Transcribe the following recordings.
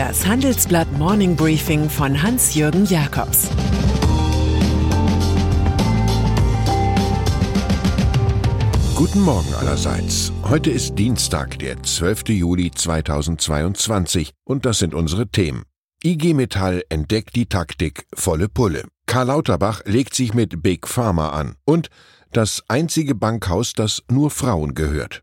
Das Handelsblatt Morning Briefing von Hans-Jürgen Jakobs Guten Morgen allerseits. Heute ist Dienstag, der 12. Juli 2022 und das sind unsere Themen. IG Metall entdeckt die Taktik volle Pulle. Karl Lauterbach legt sich mit Big Pharma an und das einzige Bankhaus, das nur Frauen gehört.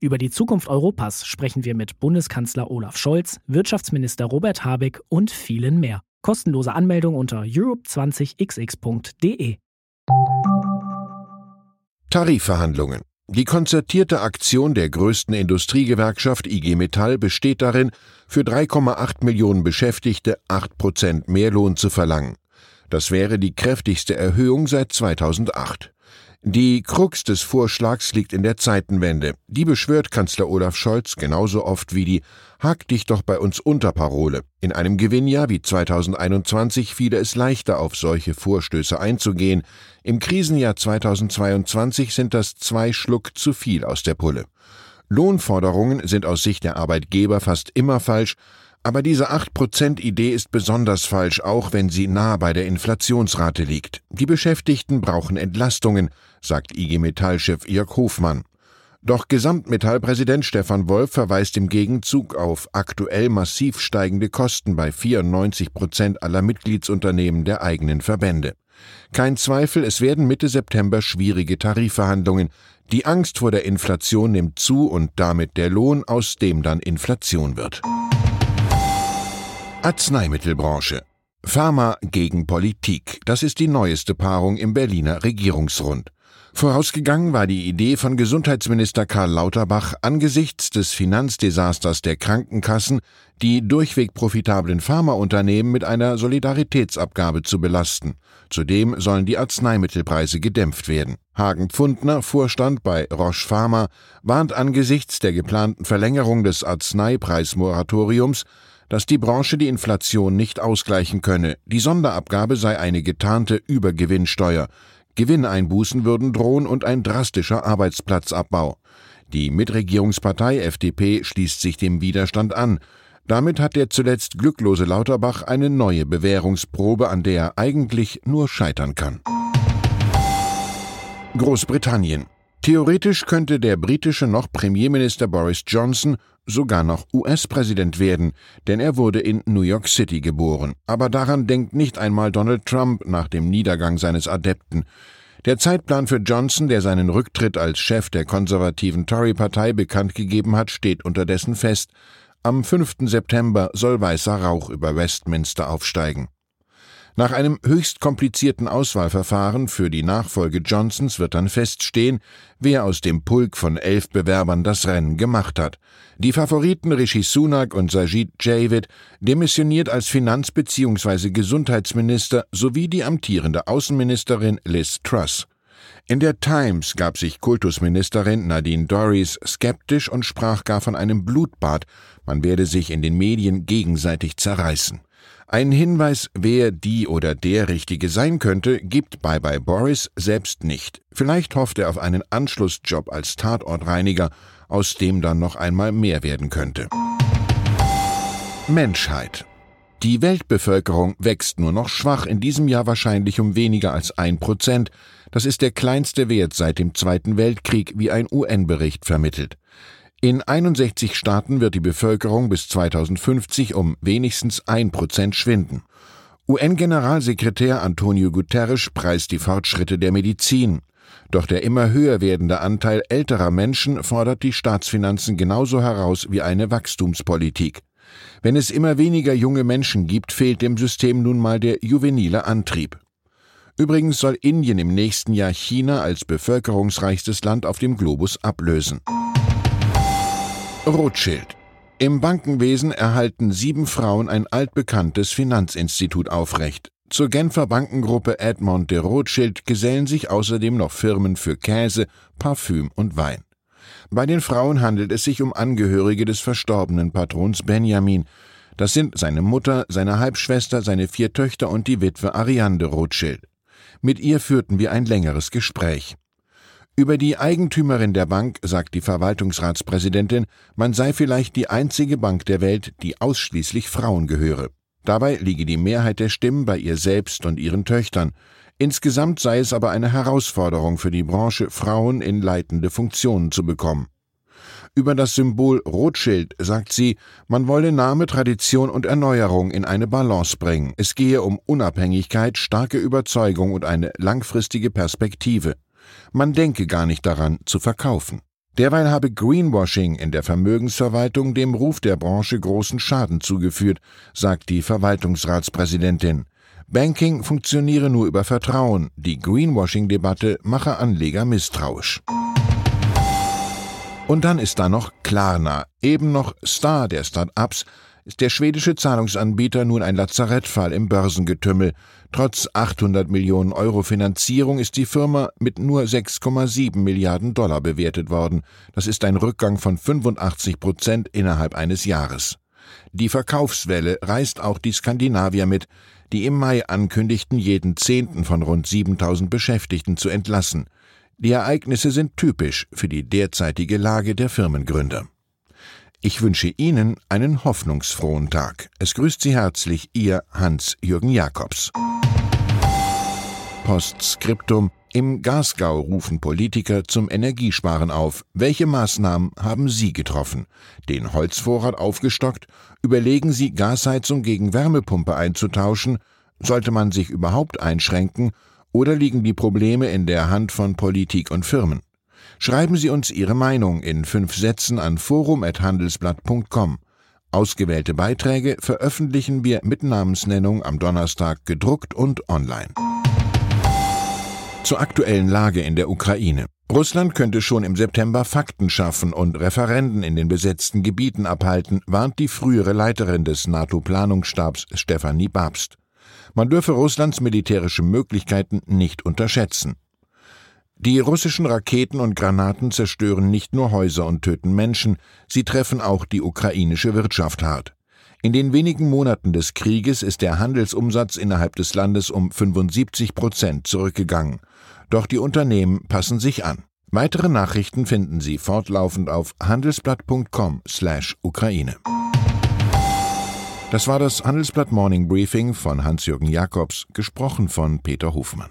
Über die Zukunft Europas sprechen wir mit Bundeskanzler Olaf Scholz, Wirtschaftsminister Robert Habeck und vielen mehr. Kostenlose Anmeldung unter europe20xx.de. Tarifverhandlungen. Die konzertierte Aktion der größten Industriegewerkschaft IG Metall besteht darin, für 3,8 Millionen Beschäftigte 8 Prozent mehr Lohn zu verlangen. Das wäre die kräftigste Erhöhung seit 2008. Die Krux des Vorschlags liegt in der Zeitenwende. Die beschwört Kanzler Olaf Scholz genauso oft wie die Hack dich doch bei uns unter Parole. In einem Gewinnjahr wie 2021 fiele es leichter, auf solche Vorstöße einzugehen. Im Krisenjahr 2022 sind das zwei Schluck zu viel aus der Pulle. Lohnforderungen sind aus Sicht der Arbeitgeber fast immer falsch, aber diese 8%-Idee ist besonders falsch, auch wenn sie nah bei der Inflationsrate liegt. Die Beschäftigten brauchen Entlastungen, sagt IG Metall-Chef Jörg Hofmann. Doch Gesamtmetallpräsident Stefan Wolf verweist im Gegenzug auf aktuell massiv steigende Kosten bei 94 Prozent aller Mitgliedsunternehmen der eigenen Verbände. Kein Zweifel, es werden Mitte September schwierige Tarifverhandlungen. Die Angst vor der Inflation nimmt zu und damit der Lohn, aus dem dann Inflation wird. Arzneimittelbranche. Pharma gegen Politik. Das ist die neueste Paarung im Berliner Regierungsrund. Vorausgegangen war die Idee von Gesundheitsminister Karl Lauterbach angesichts des Finanzdesasters der Krankenkassen, die durchweg profitablen Pharmaunternehmen mit einer Solidaritätsabgabe zu belasten. Zudem sollen die Arzneimittelpreise gedämpft werden. Hagen Pfundner, Vorstand bei Roche Pharma, warnt angesichts der geplanten Verlängerung des Arzneipreismoratoriums, dass die Branche die Inflation nicht ausgleichen könne. Die Sonderabgabe sei eine getarnte Übergewinnsteuer. Gewinneinbußen würden drohen und ein drastischer Arbeitsplatzabbau. Die Mitregierungspartei FDP schließt sich dem Widerstand an. Damit hat der zuletzt glücklose Lauterbach eine neue Bewährungsprobe, an der er eigentlich nur scheitern kann. Großbritannien. Theoretisch könnte der britische noch Premierminister Boris Johnson sogar noch US-Präsident werden, denn er wurde in New York City geboren. Aber daran denkt nicht einmal Donald Trump nach dem Niedergang seines Adepten. Der Zeitplan für Johnson, der seinen Rücktritt als Chef der konservativen Tory-Partei bekannt gegeben hat, steht unterdessen fest. Am 5. September soll weißer Rauch über Westminster aufsteigen. Nach einem höchst komplizierten Auswahlverfahren für die Nachfolge Johnsons wird dann feststehen, wer aus dem Pulk von elf Bewerbern das Rennen gemacht hat. Die Favoriten Rishi Sunak und Sajid Javid demissioniert als Finanz- bzw. Gesundheitsminister sowie die amtierende Außenministerin Liz Truss. In der Times gab sich Kultusministerin Nadine Dorries skeptisch und sprach gar von einem Blutbad, man werde sich in den Medien gegenseitig zerreißen. Ein Hinweis, wer die oder der Richtige sein könnte, gibt Bye Bye Boris selbst nicht. Vielleicht hofft er auf einen Anschlussjob als Tatortreiniger, aus dem dann noch einmal mehr werden könnte. Menschheit. Die Weltbevölkerung wächst nur noch schwach, in diesem Jahr wahrscheinlich um weniger als ein Prozent. Das ist der kleinste Wert seit dem Zweiten Weltkrieg, wie ein UN-Bericht vermittelt. In 61 Staaten wird die Bevölkerung bis 2050 um wenigstens ein Prozent schwinden. UN-Generalsekretär Antonio Guterres preist die Fortschritte der Medizin. Doch der immer höher werdende Anteil älterer Menschen fordert die Staatsfinanzen genauso heraus wie eine Wachstumspolitik. Wenn es immer weniger junge Menschen gibt, fehlt dem System nun mal der juvenile Antrieb. Übrigens soll Indien im nächsten Jahr China als bevölkerungsreichstes Land auf dem Globus ablösen. Rothschild. Im Bankenwesen erhalten sieben Frauen ein altbekanntes Finanzinstitut aufrecht. Zur Genfer Bankengruppe Edmond de Rothschild gesellen sich außerdem noch Firmen für Käse, Parfüm und Wein. Bei den Frauen handelt es sich um Angehörige des verstorbenen Patrons Benjamin. Das sind seine Mutter, seine Halbschwester, seine vier Töchter und die Witwe Ariane de Rothschild. Mit ihr führten wir ein längeres Gespräch. Über die Eigentümerin der Bank sagt die Verwaltungsratspräsidentin, man sei vielleicht die einzige Bank der Welt, die ausschließlich Frauen gehöre. Dabei liege die Mehrheit der Stimmen bei ihr selbst und ihren Töchtern. Insgesamt sei es aber eine Herausforderung für die Branche, Frauen in leitende Funktionen zu bekommen. Über das Symbol Rothschild sagt sie, man wolle Name, Tradition und Erneuerung in eine Balance bringen. Es gehe um Unabhängigkeit, starke Überzeugung und eine langfristige Perspektive. Man denke gar nicht daran, zu verkaufen. Derweil habe Greenwashing in der Vermögensverwaltung dem Ruf der Branche großen Schaden zugeführt, sagt die Verwaltungsratspräsidentin. Banking funktioniere nur über Vertrauen, die Greenwashing-Debatte mache Anleger misstrauisch. Und dann ist da noch Klarna, eben noch Star der Start-ups, ist der schwedische Zahlungsanbieter nun ein Lazarettfall im Börsengetümmel. Trotz 800 Millionen Euro Finanzierung ist die Firma mit nur 6,7 Milliarden Dollar bewertet worden. Das ist ein Rückgang von 85 Prozent innerhalb eines Jahres. Die Verkaufswelle reißt auch die Skandinavier mit, die im Mai ankündigten, jeden Zehnten von rund 7000 Beschäftigten zu entlassen. Die Ereignisse sind typisch für die derzeitige Lage der Firmengründer. Ich wünsche Ihnen einen hoffnungsfrohen Tag. Es grüßt Sie herzlich Ihr Hans-Jürgen Jakobs. Postskriptum Im Gasgau rufen Politiker zum Energiesparen auf. Welche Maßnahmen haben Sie getroffen? Den Holzvorrat aufgestockt? Überlegen Sie, Gasheizung gegen Wärmepumpe einzutauschen? Sollte man sich überhaupt einschränken? Oder liegen die Probleme in der Hand von Politik und Firmen? Schreiben Sie uns Ihre Meinung in fünf Sätzen an forum.handelsblatt.com. Ausgewählte Beiträge veröffentlichen wir mit Namensnennung am Donnerstag gedruckt und online. Zur aktuellen Lage in der Ukraine. Russland könnte schon im September Fakten schaffen und Referenden in den besetzten Gebieten abhalten, warnt die frühere Leiterin des NATO-Planungsstabs Stefanie Babst. Man dürfe Russlands militärische Möglichkeiten nicht unterschätzen. Die russischen Raketen und Granaten zerstören nicht nur Häuser und töten Menschen, sie treffen auch die ukrainische Wirtschaft hart. In den wenigen Monaten des Krieges ist der Handelsumsatz innerhalb des Landes um 75 Prozent zurückgegangen. Doch die Unternehmen passen sich an. Weitere Nachrichten finden Sie fortlaufend auf handelsblatt.com/Ukraine. Das war das Handelsblatt Morning Briefing von Hans-Jürgen Jakobs, gesprochen von Peter Hofmann.